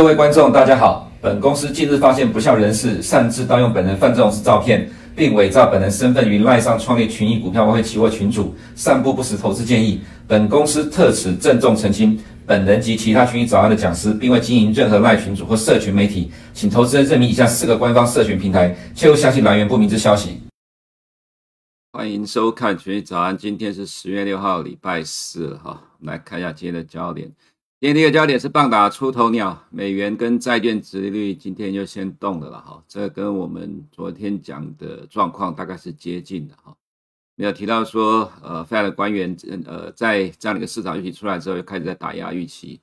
各位观众，大家好。本公司近日发现不肖人士擅自盗用本人范仲式照片，并伪造本人身份于赖上创立群益股票外汇期货群组，散布不实投资建议。本公司特此郑重澄清，本人及其他群益早安的讲师，并未经营任何赖群组或社群媒体，请投资人认明以下四个官方社群平台，切勿相信来源不明之消息。欢迎收看群益早安，今天是十月六号，礼拜四哈。来看一下今天的焦点。今天第一个焦点是棒打出头鸟，美元跟债券殖利率今天就先动了了哈，这跟我们昨天讲的状况大概是接近的哈。没有提到说，呃，Fed 的官员呃在这样的一个市场预期出来之后，又开始在打压预期，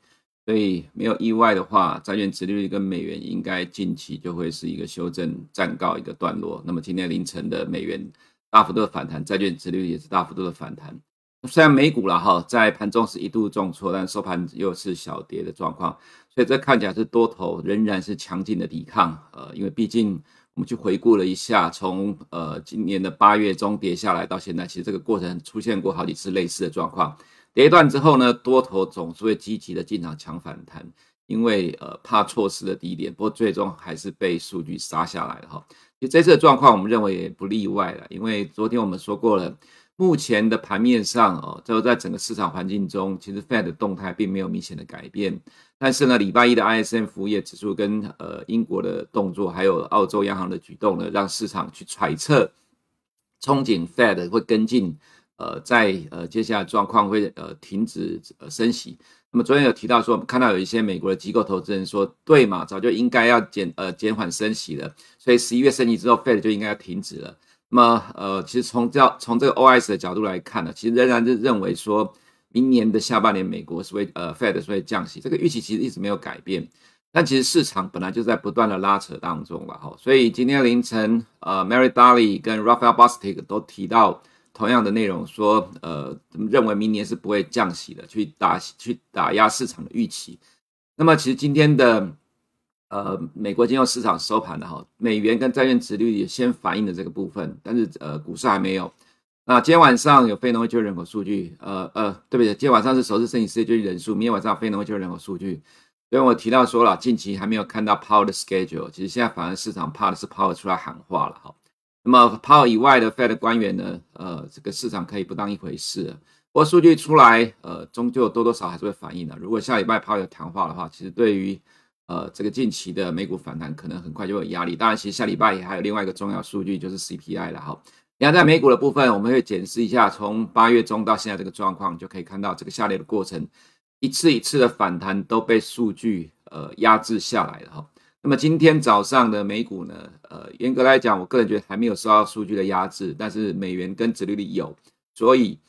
所以没有意外的话，债券殖利率跟美元应该近期就会是一个修正暂告一个段落。那么今天凌晨的美元大幅度的反弹，债券殖利率也是大幅度的反弹。虽然美股了哈，在盘中是一度重挫，但收盘又是小跌的状况，所以这看起来是多头仍然是强劲的抵抗。呃，因为毕竟我们去回顾了一下，从呃今年的八月中跌下来到现在，其实这个过程出现过好几次类似的状况。跌一段之后呢，多头总是会积极的进场抢反弹，因为呃怕错失的低点，不过最终还是被数据杀下来了哈。其实这次的状况我们认为也不例外了，因为昨天我们说过了。目前的盘面上哦，就在整个市场环境中，其实 Fed 的动态并没有明显的改变。但是呢，礼拜一的 ISM 服务业指数跟呃英国的动作，还有澳洲央行的举动呢，让市场去揣测，憧憬 Fed 会跟进，呃，在呃接下来状况会呃停止呃升息。那么昨天有提到说，我们看到有一些美国的机构投资人说，对嘛，早就应该要减呃减缓升息了，所以十一月升息之后，Fed 就应该要停止了。那么，呃，其实从这从这个 O S 的角度来看呢，其实仍然是认为说，明年的下半年美国是会呃 Fed 是会降息，这个预期其实一直没有改变。但其实市场本来就在不断的拉扯当中了哈，所以今天凌晨，呃，Mary Daly 跟 Raphael Bostic 都提到同样的内容，说，呃，认为明年是不会降息的，去打去打压市场的预期。那么，其实今天的。呃，美国金融市场收盘的哈，美元跟债券殖率也先反映了这个部分，但是呃，股市还没有。那今天晚上有非农就业人口数据，呃呃，对不对？今天晚上是首次申请失业救济人数，明天晚上非农就业人口数据。所以我提到说了，近期还没有看到 Powell 的 schedule，其实现在反而市场怕的是 Powell 出来喊话了哈。那么 Powell 以外的 Fed 官员呢，呃，这个市场可以不当一回事。不过数据出来，呃，终究多多少还是会反映的。如果下礼拜 Powell 有谈话的话，其实对于呃，这个近期的美股反弹可能很快就有压力。当然，其实下礼拜也还有另外一个重要数据，就是 CPI 了哈。你看，在美股的部分，我们会检视一下从八月中到现在这个状况，就可以看到这个下跌的过程，一次一次的反弹都被数据呃压制下来了哈。那么今天早上的美股呢，呃，严格来讲，我个人觉得还没有受到数据的压制，但是美元跟指利率有，所以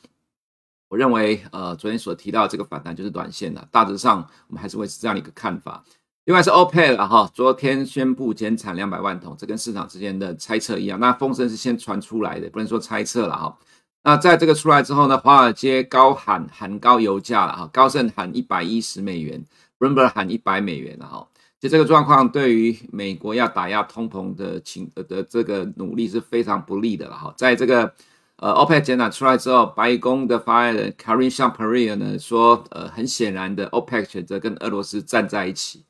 我认为呃，昨天所提到的这个反弹就是短线的，大致上我们还是会是这样的一个看法。另外是 OPEC 了哈，昨天宣布减产两百万桶，这跟市场之间的猜测一样。那风声是先传出来的，不能说猜测了哈。那在这个出来之后呢，华尔街高喊喊高油价了哈，高盛喊一百一十美元，Bloomberg 喊一百美元了哈。就这个状况对于美国要打压通膨的情的这个努力是非常不利的了哈。在这个呃 OPEC 减产出来之后，白宫的发言人 Karine Jean-Pierre 呢说，呃，很显然的 OPEC 选择跟俄罗斯站在一起。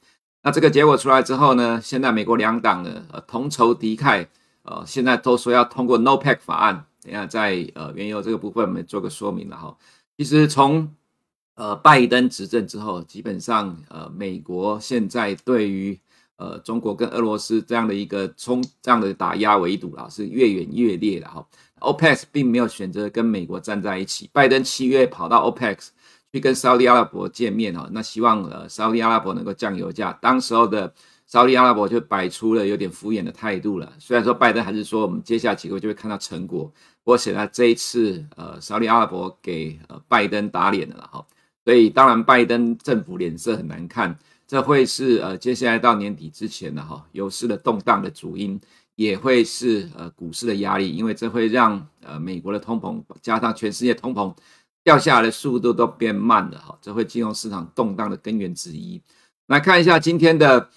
这个结果出来之后呢，现在美国两党呢，呃，同仇敌忾，呃，现在都说要通过 NOPEC 法案。等下在呃原油这个部分，我们做个说明了哈。其实从呃拜登执政之后，基本上呃美国现在对于呃中国跟俄罗斯这样的一个冲这样的打压围堵啊，是越演越烈的哈。OPEC 并没有选择跟美国站在一起，拜登七月跑到 OPEC。去跟沙乌地阿拉伯见面哈，那希望呃沙乌地阿拉伯能够降油价。当时候的沙乌地阿拉伯就摆出了有点敷衍的态度了。虽然说拜登还是说我们接下来几个月就会看到成果，不过显然这一次呃沙乌地阿拉伯给呃拜登打脸了哈。所以当然拜登政府脸色很难看，这会是呃接下来到年底之前的哈油市的动荡的主因，也会是呃股市的压力，因为这会让呃美国的通膨加上全世界通膨。掉下来的速度都变慢了哈，这会金融市场动荡的根源之一。来看一下今天的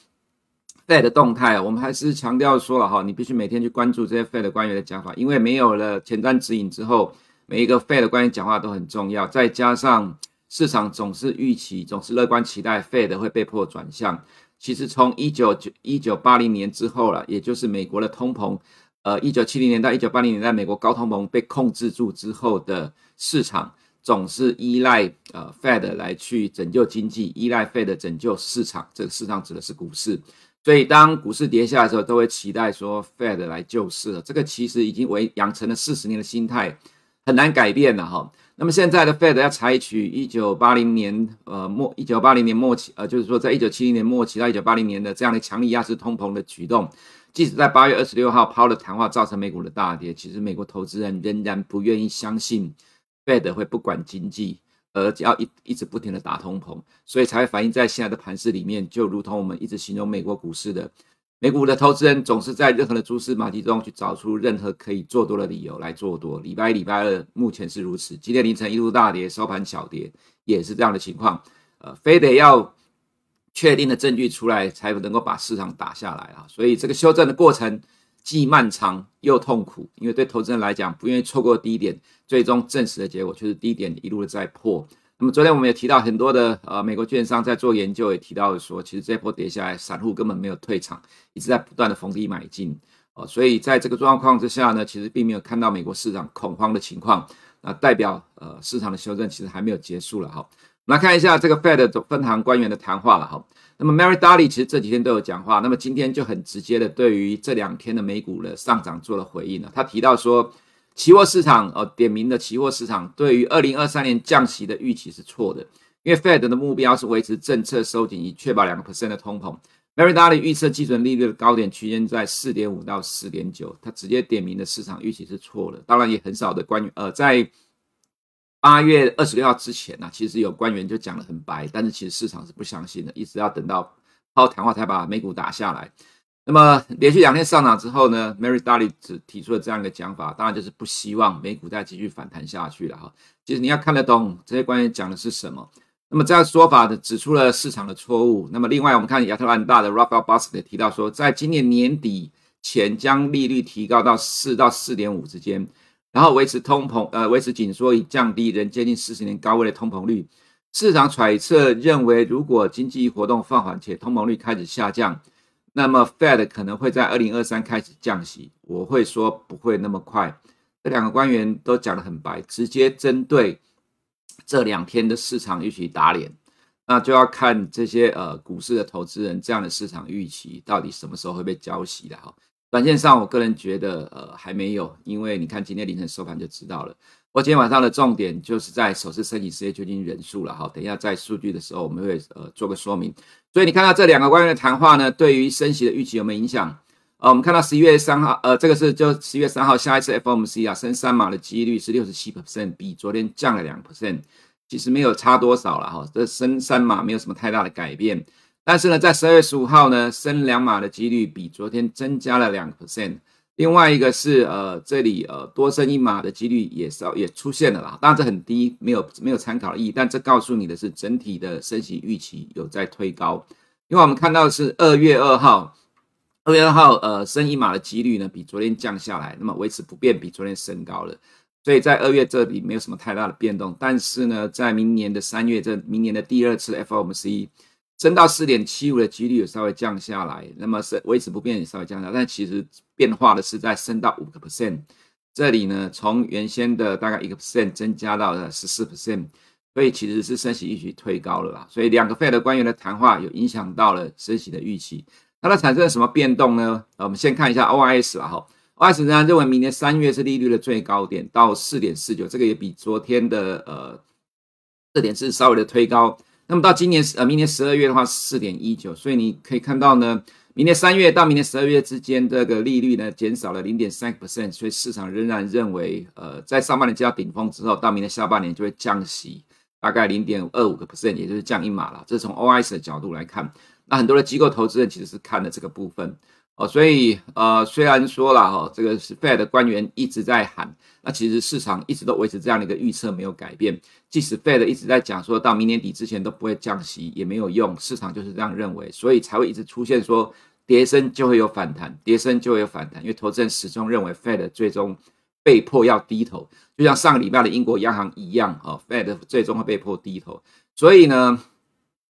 Fed 的动态，我们还是强调说了哈，你必须每天去关注这些 Fed 官员的讲法，因为没有了前瞻指引之后，每一个 Fed 官员讲话都很重要。再加上市场总是预期，总是乐观期待 Fed 会被迫转向。其实从一九九一九八零年之后了，也就是美国的通膨，呃，一九七零年到一九八零年代，美国高通膨被控制住之后的市场，总是依赖呃 Fed 来去拯救经济，依赖 Fed 拯救市场。这个市场指的是股市，所以当股市跌下来的时候，都会期待说 Fed 来救市了。这个其实已经为养成了四十年的心态，很难改变了哈。那么现在的 Fed 要采取一九八零年呃末一九八零年末期呃，就是说在一九七零年末期到一九八零年的这样的强力压制通膨的举动，即使在八月二十六号抛了谈话造成美股的大跌，其实美国投资人仍然不愿意相信 Fed 会不管经济，而只要一一直不停的打通膨，所以才会反映在现在的盘势里面，就如同我们一直形容美国股市的。美股的投资人总是在任何的蛛丝马迹中去找出任何可以做多的理由来做多。礼拜一、礼拜二目前是如此，今天凌晨一路大跌，收盘小跌，也是这样的情况。呃，非得要确定的证据出来，才能够把市场打下来啊。所以这个修正的过程既漫长又痛苦，因为对投资人来讲，不愿意错过低点，最终证实的结果却是低点一路的在破。那么昨天我们也提到很多的呃美国券商在做研究，也提到说，其实这波跌下来，散户根本没有退场，一直在不断的逢低买进哦，所以在这个状况之下呢，其实并没有看到美国市场恐慌的情况，那代表呃市场的修正其实还没有结束了哈。来看一下这个 Fed 分行官员的谈话了哈。那么 Mary Daly 其实这几天都有讲话，那么今天就很直接的对于这两天的美股的上涨做了回应了，他提到说。期货市场呃，点名的期货市场对于二零二三年降息的预期是错的，因为 Fed 的目标是维持政策收紧，以确保两个 percent 的通膨。Mary Daly 预测基准利率的高点区间在四点五到四点九，他直接点名的市场预期是错的。当然也很少的官员呃，在八月二十六号之前呢、啊，其实有官员就讲得很白，但是其实市场是不相信的，一直要等到抛谈话才把美股打下来。那么连续两天上涨之后呢，Mary Daly 只提出了这样一个讲法，当然就是不希望美股再继续反弹下去了哈。其实你要看得懂这些官员讲的是什么。那么这样说法的指出了市场的错误。那么另外我们看亚特兰大的 Rafael Bostic 也提到说，在今年年底前将利率提高到四到四点五之间，然后维持通膨呃维持紧缩以降低仍接近四十年高位的通膨率。市场揣测认为，如果经济活动放缓且通膨率开始下降。那么，Fed 可能会在二零二三开始降息，我会说不会那么快。这两个官员都讲得很白，直接针对这两天的市场预期打脸。那就要看这些呃股市的投资人这样的市场预期到底什么时候会被浇熄的哈。短线上，我个人觉得呃还没有，因为你看今天凌晨收盘就知道了。我今天晚上的重点就是在首次申请失业救济金人数了哈，等一下在数据的时候我们会呃做个说明。所以你看到这两个官员的谈话呢，对于升息的预期有没有影响？呃，我们看到十一月三号，呃，这个是就十一月三号下一次 FOMC 啊升三码的几率是六十七 percent，比昨天降了两 percent，其实没有差多少了哈，这升三码没有什么太大的改变。但是呢，在十二月十五号呢升两码的几率比昨天增加了两个 percent。另外一个是呃，这里呃多升一码的几率也稍也出现了啦，当然这很低，没有没有参考意义，但这告诉你的是整体的升息预期有在推高，因为我们看到的是二月二号，二月二号呃升一码的几率呢比昨天降下来，那么维持不变，比昨天升高了，所以在二月这里没有什么太大的变动，但是呢，在明年的三月这明年的第二次 FOMC。升到四点七五的几率有稍微降下来，那么是维持不变也稍微降下来，但其实变化的是在升到五个 percent，这里呢从原先的大概一个 percent 增加到了十四 percent，所以其实是升息预期推高了啦。所以两个 Fed 官员的谈话有影响到了升息的预期，那它产生了什么变动呢？我们先看一下 OIS 啊哈，OIS 呢认为明年三月是利率的最高点到四点四九，这个也比昨天的呃四点四稍微的推高。那么到今年呃，明年十二月的话是四点一九，所以你可以看到呢，明年三月到明年十二月之间这个利率呢减少了零点三个 percent，所以市场仍然认为，呃，在上半年接到顶峰之后，到明年下半年就会降息大概零点二五个 percent，也就是降一码了。这是从 OIS 的角度来看，那很多的机构投资人其实是看了这个部分。哦，所以呃，虽然说了哈，这个是 Fed 的官员一直在喊，那其实市场一直都维持这样的一个预测没有改变。即使 Fed 一直在讲说到明年底之前都不会降息，也没有用，市场就是这样认为，所以才会一直出现说跌深就会有反弹，跌深就会有反弹，因为投资人始终认为 Fed 最终被迫要低头，就像上个礼拜的英国央行一样，哦，Fed 最终会被迫低头，所以呢。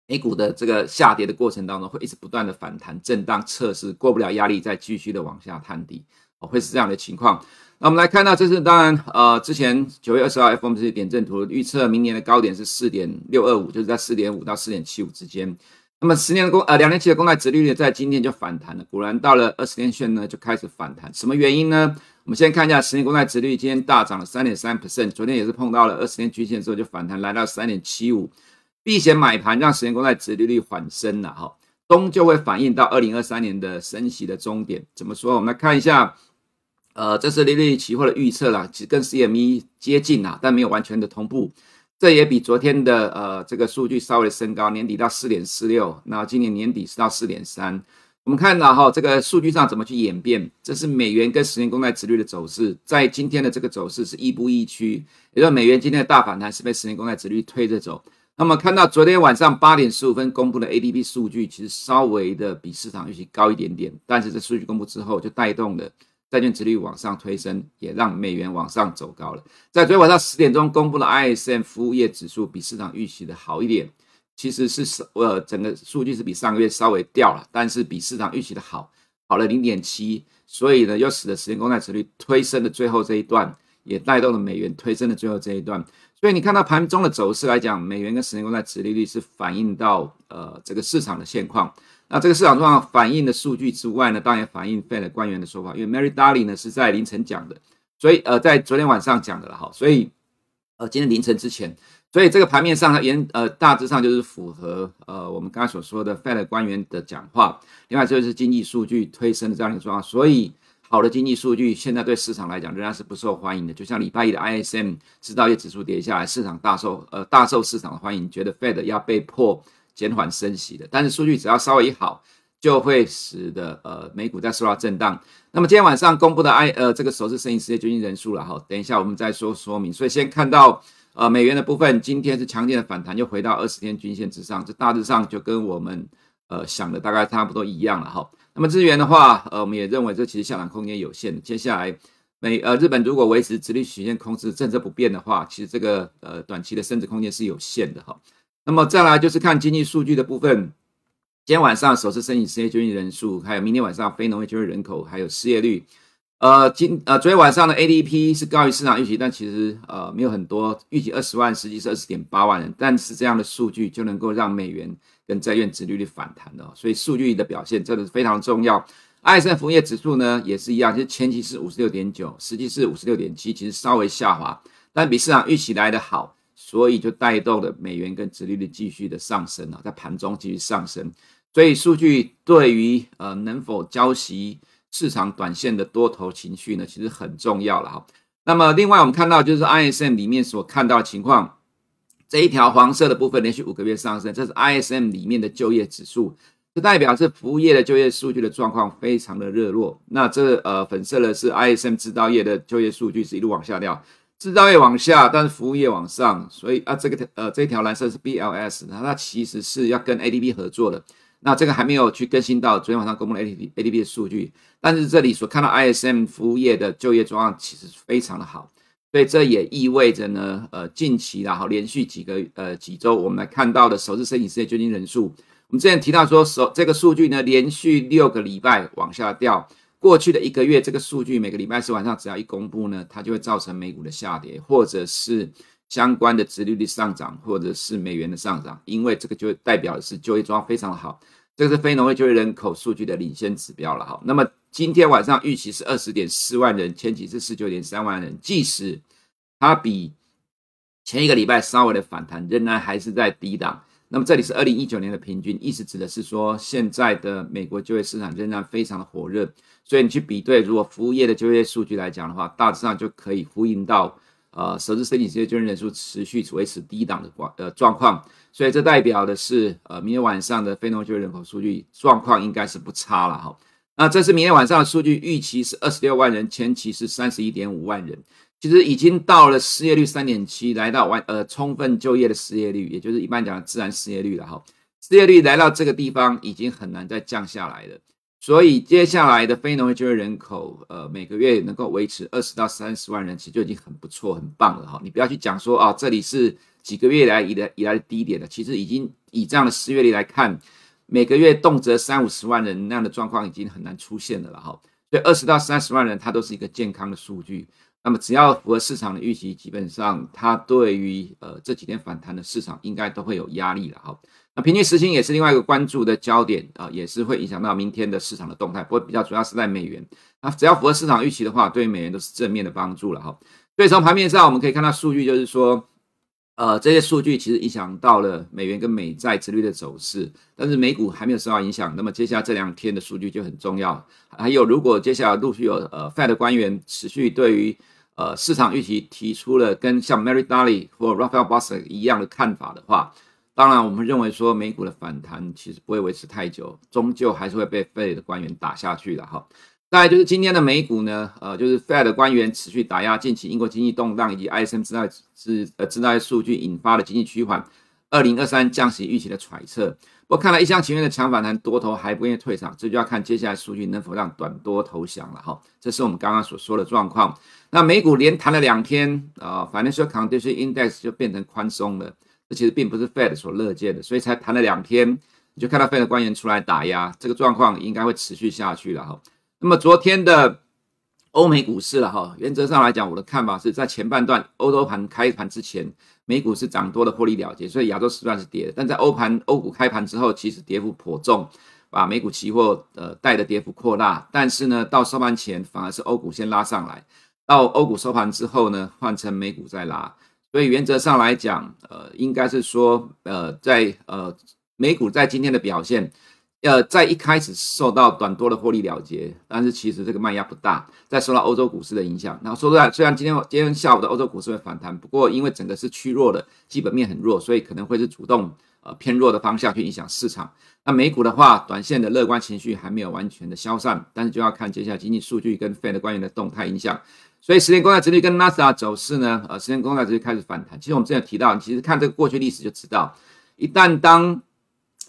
美股的这个下跌的过程当中，会一直不断的反弹、震荡、测试，过不了压力，再继续的往下探底，哦，会是这样的情况。那我们来看到，这是当然，呃，之前九月二十号 FOMC 点阵图预测明年的高点是四点六二五，就是在四点五到四点七五之间。那么十年的公呃两年期的公债殖利率在今天就反弹了，果然到了二十年线呢就开始反弹，什么原因呢？我们先看一下十年公债殖率今天大涨了三点三 percent，昨天也是碰到了二十年均线之后就反弹来到三点七五。避险买盘让十年公债殖利率缓升了哈，终究会反映到二零二三年的升息的终点。怎么说？我们来看一下，呃，这是利率期货的预测啦，其实跟 CME 接近啦，但没有完全的同步。这也比昨天的呃这个数据稍微升高，年底到四点四六，那今年年底是到四点三。我们看到哈，这个数据上怎么去演变？这是美元跟十年公债殖率的走势，在今天的这个走势是亦步亦趋，也就是美元今天的大反弹是被十年公债殖率推着走。那么看到昨天晚上八点十五分公布的 ADP 数据，其实稍微的比市场预期高一点点，但是这数据公布之后，就带动了债券殖率往上推升，也让美元往上走高了。在昨天晚上十点钟公布的 ISM 服务业指数比市场预期的好一点，其实是呃整个数据是比上个月稍微掉了，但是比市场预期的好，好了零点七，所以呢又使得十年公债殖率推升的最后这一段，也带动了美元推升的最后这一段。所以你看到盘中的走势来讲，美元跟十年国债殖利率是反映到呃这个市场的现况。那这个市场状况反映的数据之外呢，当然也反映 Fed 官员的说法，因为 Mary Daly 呢是在凌晨讲的，所以呃在昨天晚上讲的了哈，所以呃今天凌晨之前，所以这个盘面上呢，原呃大致上就是符合呃我们刚才所说的 Fed 官员的讲话。另外就是经济数据推升的这样的状况，所以。好的经济数据现在对市场来讲仍然是不受欢迎的，就像礼拜一的 ISM 制造业指数跌下来，市场大受呃大受市场的欢迎，觉得 Fed 要被迫减缓升息的。但是数据只要稍微一好，就会使得呃美股再受到震荡。那么今天晚上公布的 I 呃这个首次申请失业救济人数了哈，等一下我们再说说明。所以先看到呃美元的部分，今天是强劲的反弹，又回到二十天均线之上，这大致上就跟我们呃想的大概差不多一样了哈。那么资源的话，呃，我们也认为这其实下档空间有限。接下来，美呃日本如果维持直立曲线控制政策不变的话，其实这个呃短期的升值空间是有限的哈。那么再来就是看经济数据的部分，今天晚上首次申请失业救济人数，还有明天晚上非农业就业人口，还有失业率。呃，今呃昨天晚上的 ADP 是高于市场预期，但其实呃没有很多，预期二十万，实际是二十点八万人。但是这样的数据就能够让美元。跟债券殖利率反弹的，所以数据的表现真的是非常重要。ISM 服务业指数呢也是一样，其实前期是五十六点九，实际是五十六点七，其实稍微下滑，但比市场预期来的好，所以就带动了美元跟殖利率继续的上升啊，在盘中继续上升。所以数据对于呃能否交息市场短线的多头情绪呢，其实很重要了哈。那么另外我们看到就是 ISM 里面所看到的情况。这一条黄色的部分连续五个月上升，这是 ISM 里面的就业指数，这代表是服务业的就业数据的状况非常的热络。那这呃粉色的是 ISM 制造业的就业数据是一路往下掉，制造业往下，但是服务业往上，所以啊这个呃这条蓝色是 BLS，那它其实是要跟 ADP 合作的，那这个还没有去更新到昨天晚上公布的 ADP ADP 的数据，但是这里所看到 ISM 服务业的就业状况其实非常的好。所以这也意味着呢，呃，近期然后连续几个呃几周，我们来看到的首次申请失业救济人数，我们之前提到说，首这个数据呢，连续六个礼拜往下掉，过去的一个月，这个数据每个礼拜四晚上只要一公布呢，它就会造成美股的下跌，或者是相关的殖利率上涨，或者是美元的上涨，因为这个就代表的是就业状况非常好，这个是非农业就业人口数据的领先指标了哈。那么今天晚上预期是二十点四万人，前期是十九点三万人，即使它比前一个礼拜稍微的反弹，仍然还是在低档。那么这里是二零一九年的平均，意思指的是说，现在的美国就业市场仍然非常的火热。所以你去比对，如果服务业的就业数据来讲的话，大致上就可以呼应到，呃，首次申请失业救济人数持续维持低档的状呃状况。所以这代表的是，呃，明天晚上的非农就业人口数据状况应该是不差了哈。那这是明天晚上的数据，预期是二十六万人，前期是三十一点五万人。其实已经到了失业率三点七，来到完呃充分就业的失业率，也就是一般讲的自然失业率了哈。失业率来到这个地方，已经很难再降下来了。所以接下来的非农业就业人口，呃，每个月能够维持二十到三十万人，其实就已经很不错、很棒了哈。你不要去讲说啊，这里是几个月来以来以来的低点了。其实已经以这样的失业率来看，每个月动辄三五十万人那样的状况已经很难出现了了哈。所以二十到三十万人，它都是一个健康的数据。那么只要符合市场的预期，基本上它对于呃这几天反弹的市场应该都会有压力了哈。那平均时薪也是另外一个关注的焦点啊，也是会影响到明天的市场的动态。不过比较主要是在美元，那只要符合市场预期的话，对于美元都是正面的帮助了哈。所以从盘面上我们可以看到数据，就是说，呃，这些数据其实影响到了美元跟美债殖率的走势，但是美股还没有受到影响。那么接下来这两天的数据就很重要。还有，如果接下来陆续有呃 Fed 的官员持续对于呃市场预期提出了跟像 Mary Daly 或 Raphael Bostic 一样的看法的话。当然，我们认为说美股的反弹其实不会维持太久，终究还是会被 Fed 的官员打下去的哈。再来就是今天的美股呢，呃，就是 Fed 官员持续打压近期英国经济动荡以及 ISM 制造制呃制造数据引发的经济趋缓，二零二三降息预期的揣测。不过看来一厢情愿的强反弹，多头还不愿意退场，这就要看接下来数据能否让短多投降了哈。这是我们刚刚所说的状况。那美股连弹了两天啊，反正说 Financial Condition Index 就变成宽松了。这其实并不是 Fed 所乐见的，所以才谈了两天，你就看到 Fed 的官员出来打压，这个状况应该会持续下去了哈。那么昨天的欧美股市了哈，原则上来讲，我的看法是在前半段欧洲盘开盘之前，美股是涨多的获利了结，所以亚洲时段是跌的。但在欧盘欧股开盘之后，其实跌幅颇重，把美股期货呃带的跌幅扩大。但是呢，到收盘前反而是欧股先拉上来，到欧股收盘之后呢，换成美股再拉。所以原则上来讲，呃，应该是说，呃，在呃美股在今天的表现，呃，在一开始受到短多的获利了结，但是其实这个卖压不大，在受到欧洲股市的影响。然后说实在，虽然今天今天下午的欧洲股市会反弹，不过因为整个是趋弱的，基本面很弱，所以可能会是主动呃偏弱的方向去影响市场。那美股的话，短线的乐观情绪还没有完全的消散，但是就要看接下来经济数据跟 Fed 官员的动态影响。所以十年公债殖率跟纳斯达走势呢，呃，十年公债殖率开始反弹。其实我们之前提到，其实看这个过去历史就知道，一旦当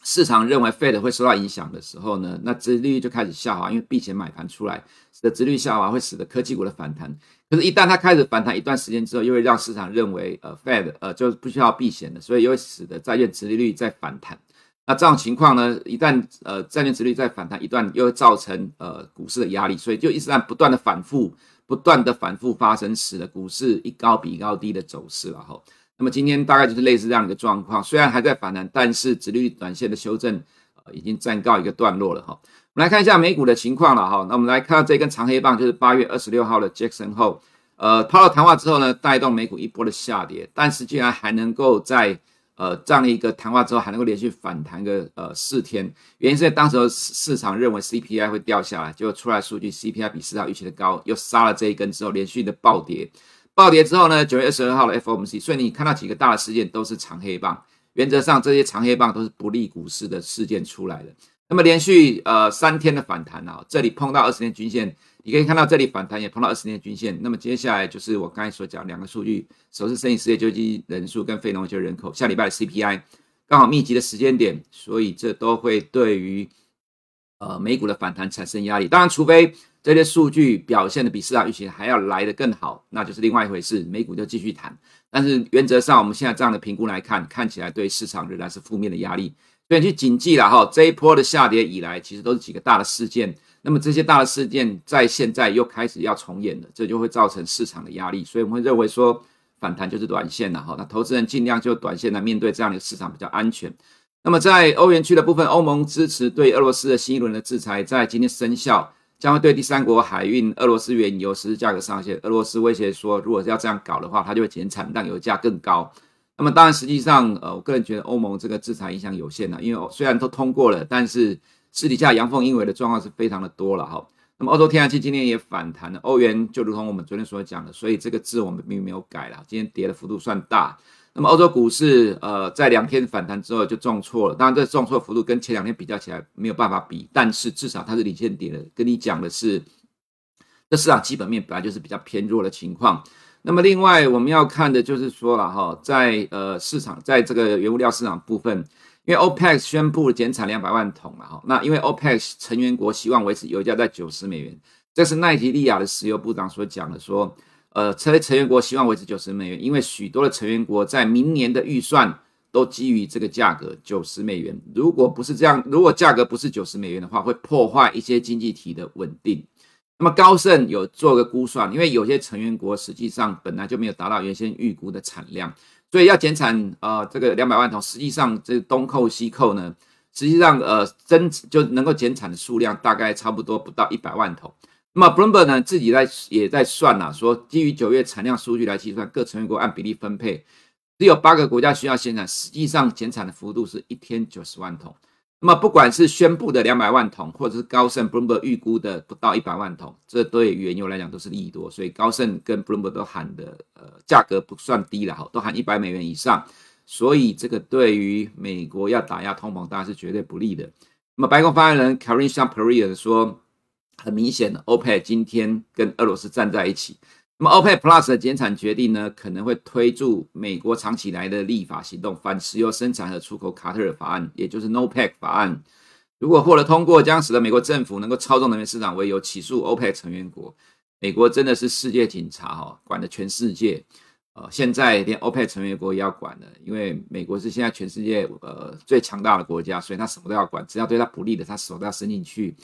市场认为 Fed 会受到影响的时候呢，那殖利率就开始下滑，因为避险买盘出来，使得殖利率下滑会使得科技股的反弹。可是，一旦它开始反弹一段时间之后，又会让市场认为，呃，Fed 呃就不需要避险了，所以又会使得债券殖利率再反弹。那这种情况呢，一旦呃债券殖利率再反弹一段，又会造成呃股市的压力，所以就一直在不断的反复。不断的反复发生，使得股市一高比一高低的走势了哈。那么今天大概就是类似这样的一个状况，虽然还在反弹，但是殖利率短线的修正呃已经暂告一个段落了哈。我们来看一下美股的情况了哈。那我们来看到这根长黑棒，就是八月二十六号的 Jackson Hole，呃，抛了谈话之后呢，带动美股一波的下跌，但是竟然还能够在。呃，这样一个谈话之后还能够连续反弹个呃四天，原因是在当时市场认为 CPI 会掉下来，结果出来数据 CPI 比市场预期的高，又杀了这一根之后连续的暴跌，暴跌之后呢，九月二十二号的 FOMC，所以你看到几个大的事件都是长黑棒，原则上这些长黑棒都是不利股市的事件出来的。那么连续呃三天的反弹啊，这里碰到二十年均线。你可以看到这里反弹也碰到二十年均线，那么接下来就是我刚才所讲两个数据，首次申请失业救济人数跟非农就业人口，下礼拜的 CPI 刚好密集的时间点，所以这都会对于呃美股的反弹产生压力。当然，除非这些数据表现的比市场预期还要来得更好，那就是另外一回事，美股就继续谈。但是原则上，我们现在这样的评估来看，看起来对市场仍然是负面的压力。所以去谨记了哈，这一波的下跌以来，其实都是几个大的事件。那么这些大的事件在现在又开始要重演了，这就会造成市场的压力，所以我们会认为说反弹就是短线了哈。那投资人尽量就短线来面对这样的市场比较安全。那么在欧元区的部分，欧盟支持对俄罗斯的新一轮的制裁在今天生效，将会对第三国海运俄罗斯原油实施价格上限。俄罗斯威胁说，如果要这样搞的话，它就会减产，让油价更高。那么当然，实际上呃，我个人觉得欧盟这个制裁影响有限了，因为虽然都通过了，但是。私底下阳奉阴违的状况是非常的多了哈。那么欧洲天然气今天也反弹了，欧元就如同我们昨天所讲的，所以这个字我们并没有改了。今天跌的幅度算大。那么欧洲股市呃在两天反弹之后就重挫了，当然这重挫幅度跟前两天比较起来没有办法比，但是至少它是领先跌的。跟你讲的是，这市场基本面本来就是比较偏弱的情况。那么另外我们要看的就是说了哈，在呃市场在这个原物料市场部分。因为 OPEC 宣布减产两百万桶了哈，那因为 OPEC 成员国希望维持油价在九十美元，这是奈及利亚的石油部长所讲的说，呃，这些成员国希望维持九十美元，因为许多的成员国在明年的预算都基于这个价格九十美元。如果不是这样，如果价格不是九十美元的话，会破坏一些经济体的稳定。那么高盛有做个估算，因为有些成员国实际上本来就没有达到原先预估的产量，所以要减产呃这个两百万桶，实际上这东扣西扣呢，实际上呃增就能够减产的数量大概差不多不到一百万桶。那么 BLOOMBER 呢自己在也在算呐，说基于九月产量数据来计算，各成员国按比例分配，只有八个国家需要减产，实际上减产的幅度是一天九十万桶。那么，不管是宣布的两百万桶，或者是高盛 BLOOMBER 预估的不到一百万桶，这对原油来讲都是利多。所以高盛跟 BLOOMBER 都喊的呃价格不算低了哈，都喊一百美元以上。所以这个对于美国要打压通膨，当然是绝对不利的。那么白宫发言人 Karine Jean-Pierre 说，很明显的，OPEC 今天跟俄罗斯站在一起。那么，OPEC Plus 的减产决定呢，可能会推助美国长期来的立法行动——反石油生产和出口卡特尔法案，也就是 NOPEC 法案。如果获得通过，将使得美国政府能够操纵能源市场为由起诉 OPEC 成员国。美国真的是世界警察哈，管的全世界。呃，现在连 OPEC 成员国也要管了，因为美国是现在全世界呃最强大的国家，所以他什么都要管，只要对他不利的，他手都要伸进去。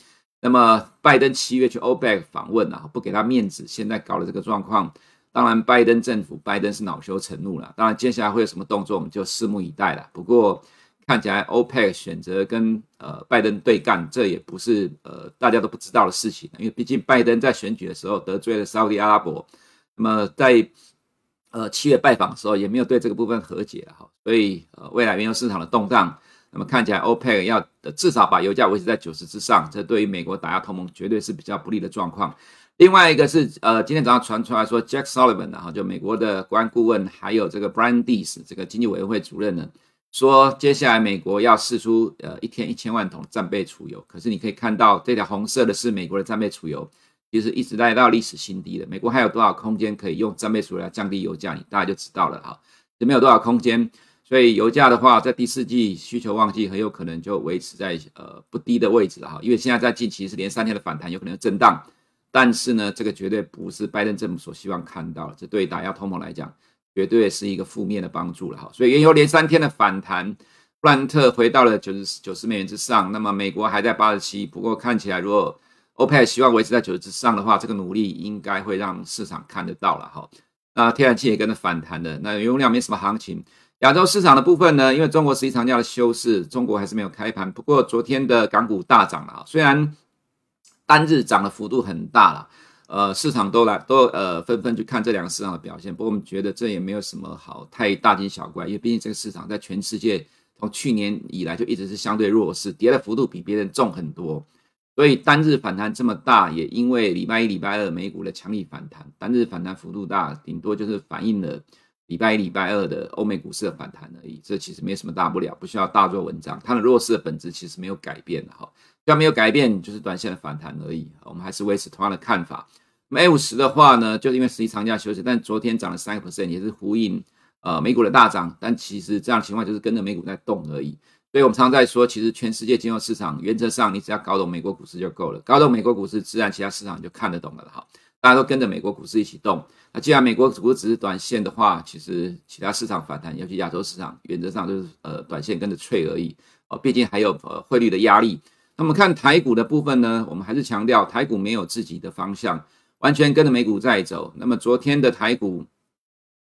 那么，拜登七月去欧佩克访问啊，不给他面子，现在搞了这个状况，当然，拜登政府，拜登是恼羞成怒了。当然，接下来会有什么动作，我们就拭目以待了。不过，看起来欧佩克选择跟呃拜登对干，这也不是呃大家都不知道的事情，因为毕竟拜登在选举的时候得罪了沙乌地阿拉伯，那么在呃七月拜访的时候也没有对这个部分和解哈，所以呃未来原油市场的动荡。那么看起来，OPEC 要至少把油价维持在九十之上，这对于美国打压同盟绝对是比较不利的状况。另外一个是，呃，今天早上传出来说，Jack Sullivan 然后就美国的国安顾问，还有这个 Brian Deese 这个经济委员会主任呢，说接下来美国要试出呃一天一千万桶战备储油。可是你可以看到这条红色的是美国的战备储油，其实一直来到历史新低的。美国还有多少空间可以用战备储油来降低油价？你大家就知道了哈，也没有多少空间。所以油价的话，在第四季需求旺季很有可能就维持在呃不低的位置了哈，因为现在在近期是连三天的反弹，有可能震荡，但是呢，这个绝对不是拜登政府所希望看到的，这对打压通膨来讲，绝对是一个负面的帮助了哈。所以原油连三天的反弹，布兰特回到了九十九十美元之上，那么美国还在八十七，不过看起来如果欧佩希望维持在九十之上的话，这个努力应该会让市场看得到了哈。那天然气也跟着反弹的，那油量没什么行情。亚洲市场的部分呢，因为中国十一长假的休市，中国还是没有开盘。不过昨天的港股大涨了啊，虽然单日涨的幅度很大了，呃，市场都来都呃纷纷去看这两个市场的表现。不过我们觉得这也没有什么好太大惊小怪，因为毕竟这个市场在全世界从去年以来就一直是相对弱势，跌的幅度比别人重很多。所以单日反弹这么大，也因为礼拜一、礼拜二美股的强力反弹，单日反弹幅度大，顶多就是反映了。礼拜一、礼拜二的欧美股市的反弹而已，这其实没什么大不了，不需要大做文章。它的弱势的本质其实没有改变的哈，只要没有改变，就是短线的反弹而已。我们还是维持同样的看法。那么 A 五十的话呢，就是因为十一长假休息，但昨天涨了三个 percent，也是呼应呃美股的大涨。但其实这样的情况就是跟着美股在动而已。所以我们常常在说，其实全世界金融市场原则上你只要搞懂美国股市就够了，搞懂美国股市，自然其他市场就看得懂了哈。大家都跟着美国股市一起动。那既然美国股市只是短线的话，其实其他市场反弹，尤其亚洲市场，原则上就是呃短线跟着脆而已。哦，毕竟还有呃汇率的压力。那么看台股的部分呢，我们还是强调台股没有自己的方向，完全跟着美股在走。那么昨天的台股，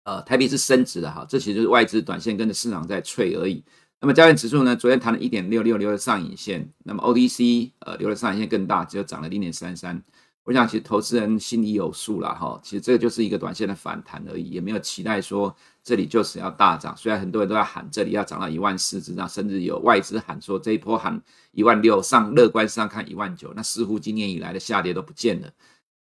呃台币是升值的哈，这其实就是外资短线跟着市场在脆而已。那么加权指数呢，昨天弹了一点六六，留了上影线。那么 O D C 呃留了上影线更大，只有涨了零点三三。我想，其实投资人心里有数了哈。其实这个就是一个短线的反弹而已，也没有期待说这里就是要大涨。虽然很多人都在喊这里要涨到一万四之上，甚至有外资喊说这一波喊一万六上，乐观上看一万九。那似乎今年以来的下跌都不见了。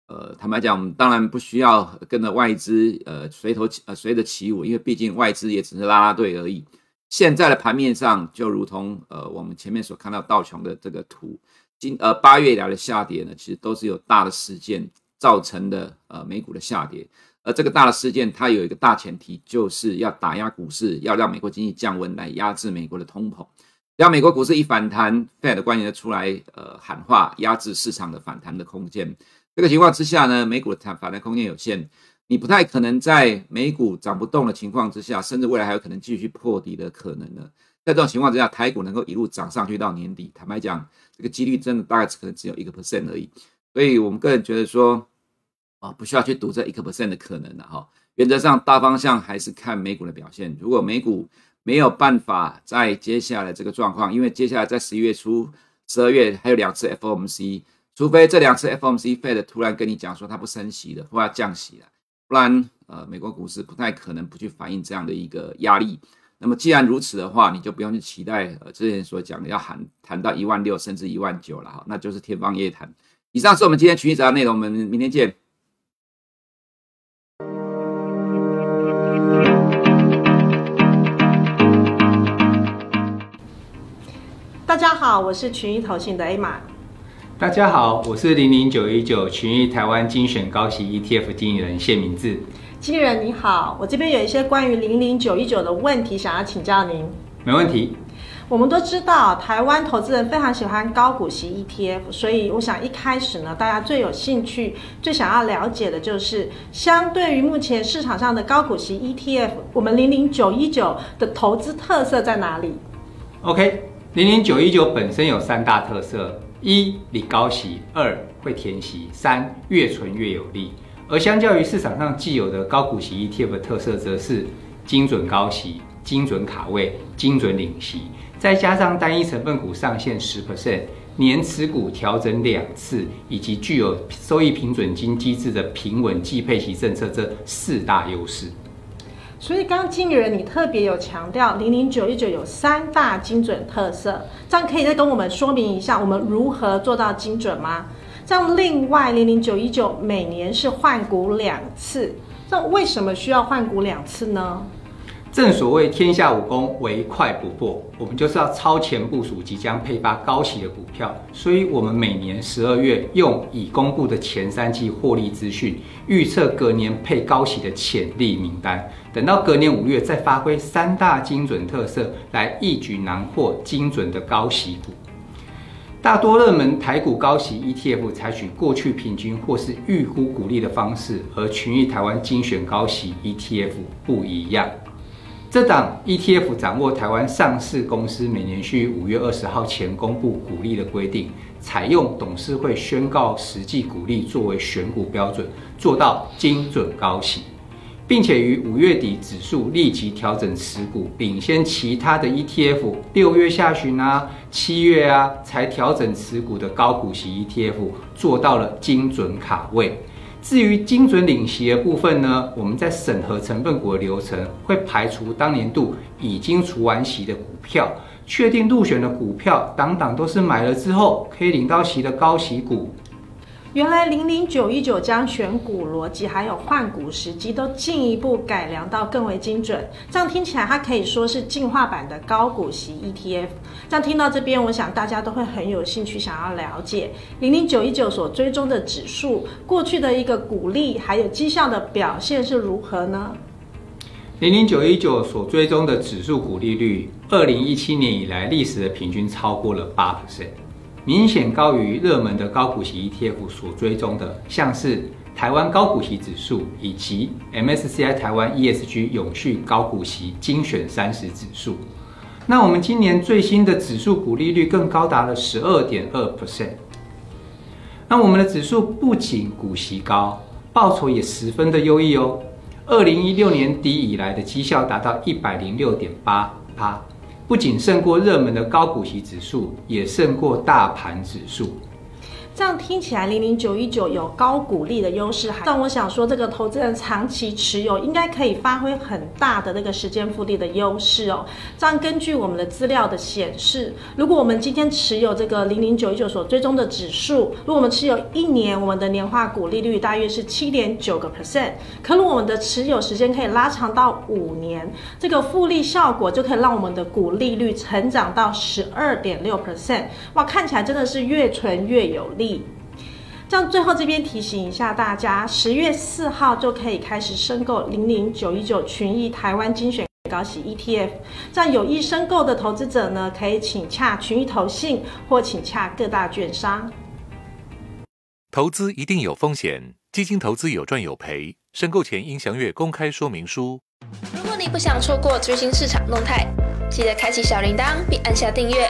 呃，坦白讲，我们当然不需要跟着外资呃随头呃随着起舞，因为毕竟外资也只是拉拉队而已。现在的盘面上就如同呃我们前面所看到道琼的这个图。今呃八月以来的下跌呢，其实都是有大的事件造成的，呃美股的下跌。而这个大的事件，它有一个大前提，就是要打压股市，要让美国经济降温，来压制美国的通膨。只要美国股市一反弹，Fed 的官员就出来呃喊话，压制市场的反弹的空间。这个情况之下呢，美股的反弹空间有限。你不太可能在美股涨不动的情况之下，甚至未来还有可能继续破底的可能呢。在这种情况之下，台股能够一路涨上去到年底，坦白讲，这个几率真的大概可能只有一个 percent 而已。所以我们个人觉得说，啊，不需要去赌这一个 percent 的可能的哈。原则上大方向还是看美股的表现。如果美股没有办法在接下来这个状况，因为接下来在十一月初、十二月还有两次 FOMC，除非这两次 FOMC Fed 突然跟你讲说它不升息了，或要降息了，不然呃，美国股市不太可能不去反映这样的一个压力。那么既然如此的话，你就不用去期待呃之前所讲的要喊谈到一万六甚至一万九了哈，那就是天方夜谭。以上是我们今天群益早内容，我们明天见。大家好，我是群益投信的 Emma。大家好，我是零零九一九群益台湾精选高息 ETF 经理人谢明志。经理人你好，我这边有一些关于零零九一九的问题想要请教您。没问题。我们都知道，台湾投资人非常喜欢高股息 ETF，所以我想一开始呢，大家最有兴趣、最想要了解的就是，相对于目前市场上的高股息 ETF，我们零零九一九的投资特色在哪里？OK，零零九一九本身有三大特色：一、领高息；二、会填息；三、越存越有利。而相较于市场上既有的高股息 ETF 的特色，则是精准高息、精准卡位、精准领息。再加上单一成分股上限十 percent，年持股调整两次，以及具有收益平准金机制的平稳季配息政策，这四大优势。所以，刚刚经理人你特别有强调，零零九一九有三大精准特色，这样可以再跟我们说明一下，我们如何做到精准吗？这样，另外零零九一九每年是换股两次，那为什么需要换股两次呢？正所谓天下武功，唯快不破。我们就是要超前部署即将配发高息的股票，所以我们每年十二月用已公布的前三季获利资讯，预测隔年配高息的潜力名单。等到隔年五月再发挥三大精准特色，来一举囊获精准的高息股。大多热门台股高息 ETF 采取过去平均或是预估股利的方式，和群益台湾精选高息 ETF 不一样。这档 ETF 掌握台湾上市公司每年需五月二十号前公布股利的规定，采用董事会宣告实际股利作为选股标准，做到精准高息，并且于五月底指数立即调整持股，领先其他的 ETF 六月下旬啊、七月啊才调整持股的高股息 ETF，做到了精准卡位。至于精准领息的部分呢，我们在审核成分股的流程会排除当年度已经除完息的股票，确定入选的股票，档档都是买了之后可以领到息的高息股。原来零零九一九将选股逻辑还有换股时机都进一步改良到更为精准，这样听起来它可以说是进化版的高股息 ETF。这样听到这边，我想大家都会很有兴趣想要了解零零九一九所追踪的指数过去的一个股利还有绩效的表现是如何呢？零零九一九所追踪的指数股利率，二零一七年以来历史的平均超过了八%。明显高于热门的高股息 ETF 所追踪的，像是台湾高股息指数以及 MSCI 台湾 ESG 永续高股息精选三十指数。那我们今年最新的指数股利率更高达了十二点二 percent。那我们的指数不仅股息高，报酬也十分的优异哦。二零一六年底以来的绩效达到一百零六点八趴。不仅胜过热门的高股息指数，也胜过大盘指数。这样听起来，零零九一九有高股利的优势，但我想说，这个投资人长期持有应该可以发挥很大的那个时间复利的优势哦。这样根据我们的资料的显示，如果我们今天持有这个零零九一九所追踪的指数，如果我们持有一年，我们的年化股利率大约是七点九个 percent。可如果我们的持有时间可以拉长到五年，这个复利效果就可以让我们的股利率成长到十二点六 percent。哇，看起来真的是越存越有利。这样最后这边提醒一下大家，十月四号就可以开始申购零零九一九群益台湾精选高息 ETF。这样有意申购的投资者呢，可以请洽群益投信或请洽各大券商。投资一定有风险，基金投资有赚有赔，申购前应详阅公开说明书。如果你不想错过最新市场动态，记得开启小铃铛并按下订阅。